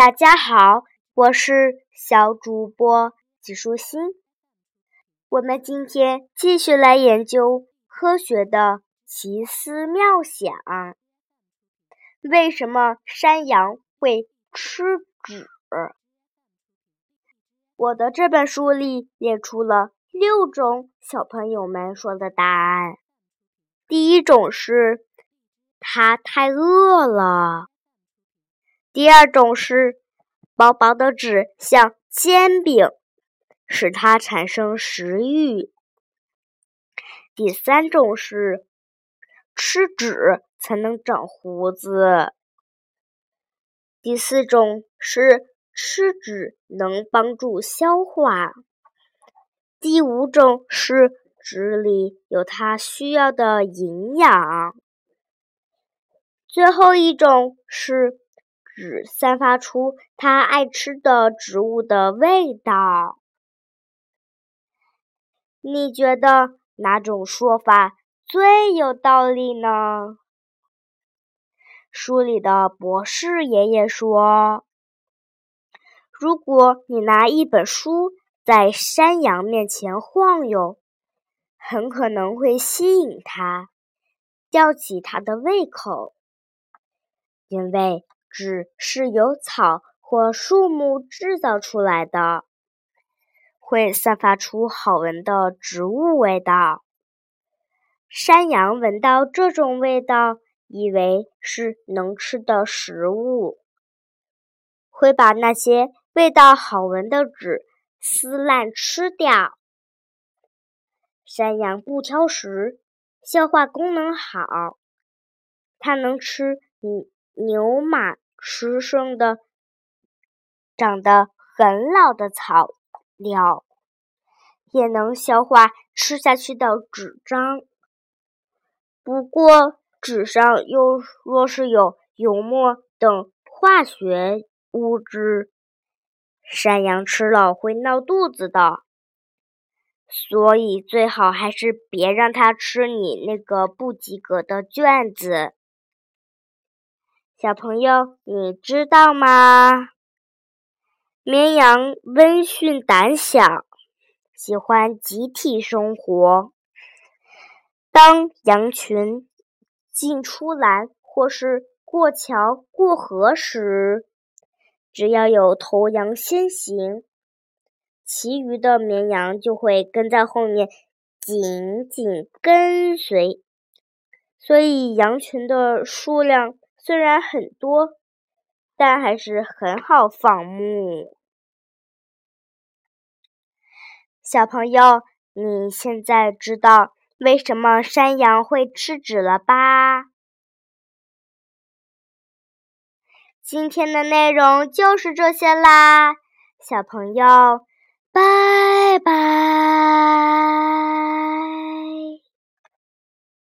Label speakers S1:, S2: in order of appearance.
S1: 大家好，我是小主播纪舒心。我们今天继续来研究科学的奇思妙想。为什么山羊会吃纸？我的这本书里列出了六种小朋友们说的答案。第一种是它太饿了。第二种是薄薄的纸像煎饼，使它产生食欲。第三种是吃纸才能长胡子。第四种是。吃纸能帮助消化。第五种是纸里有它需要的营养。最后一种是纸散发出它爱吃的植物的味道。你觉得哪种说法最有道理呢？书里的博士爷爷说。如果你拿一本书在山羊面前晃悠，很可能会吸引它，吊起它的胃口。因为纸是由草或树木制造出来的，会散发出好闻的植物味道。山羊闻到这种味道，以为是能吃的食物，会把那些。味道好闻的纸撕烂吃掉。山羊不挑食，消化功能好，它能吃牛牛马吃剩的、长得很老的草料，也能消化吃下去的纸张。不过，纸上又若是有油墨等化学物质。山羊吃了会闹肚子的，所以最好还是别让它吃你那个不及格的卷子。小朋友，你知道吗？绵羊温驯胆小，喜欢集体生活。当羊群进出栏或是过桥过河时，只要有头羊先行，其余的绵羊就会跟在后面紧紧跟随。所以羊群的数量虽然很多，但还是很好放牧。小朋友，你现在知道为什么山羊会吃纸了吧？今天的内容就是这些啦，小朋友，拜拜。